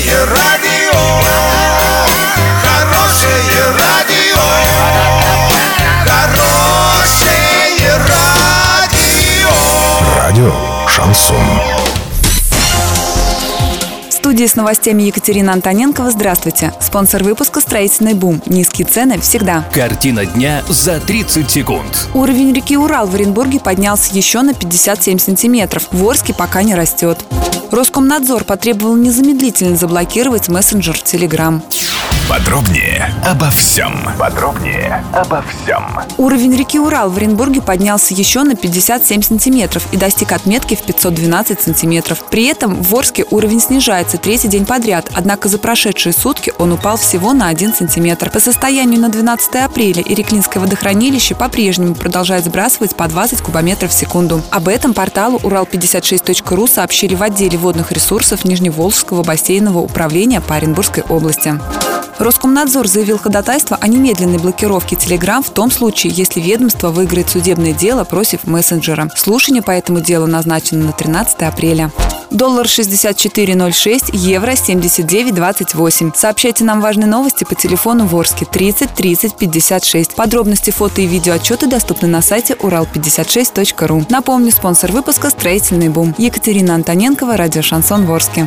Хорошее радио, хорошее радио, хорошее радио. Радио Шансон. В студии с новостями Екатерина Антоненкова. Здравствуйте. Спонсор выпуска «Строительный бум». Низкие цены всегда. Картина дня за 30 секунд. Уровень реки Урал в Оренбурге поднялся еще на 57 сантиметров. В Орске пока не растет. Роскомнадзор потребовал незамедлительно заблокировать мессенджер Telegram. Подробнее обо всем. Подробнее обо всем. Уровень реки Урал в Оренбурге поднялся еще на 57 сантиметров и достиг отметки в 512 сантиметров. При этом в Орске уровень снижается третий день подряд, однако за прошедшие сутки он упал всего на 1 сантиметр. По состоянию на 12 апреля Иреклинское водохранилище по-прежнему продолжает сбрасывать по 20 кубометров в секунду. Об этом порталу Урал56.ру сообщили в отделе водных ресурсов Нижневолжского бассейнового управления по Оренбургской области. Роскомнадзор заявил ходатайство о немедленной блокировке Telegram в том случае, если ведомство выиграет судебное дело против мессенджера. Слушание по этому делу назначено на 13 апреля. Доллар 64.06, евро 79.28. Сообщайте нам важные новости по телефону Ворске 30 30 56. Подробности фото и видео отчеты доступны на сайте урал56.ру. Напомню, спонсор выпуска «Строительный бум». Екатерина Антоненкова, радио «Шансон Ворске».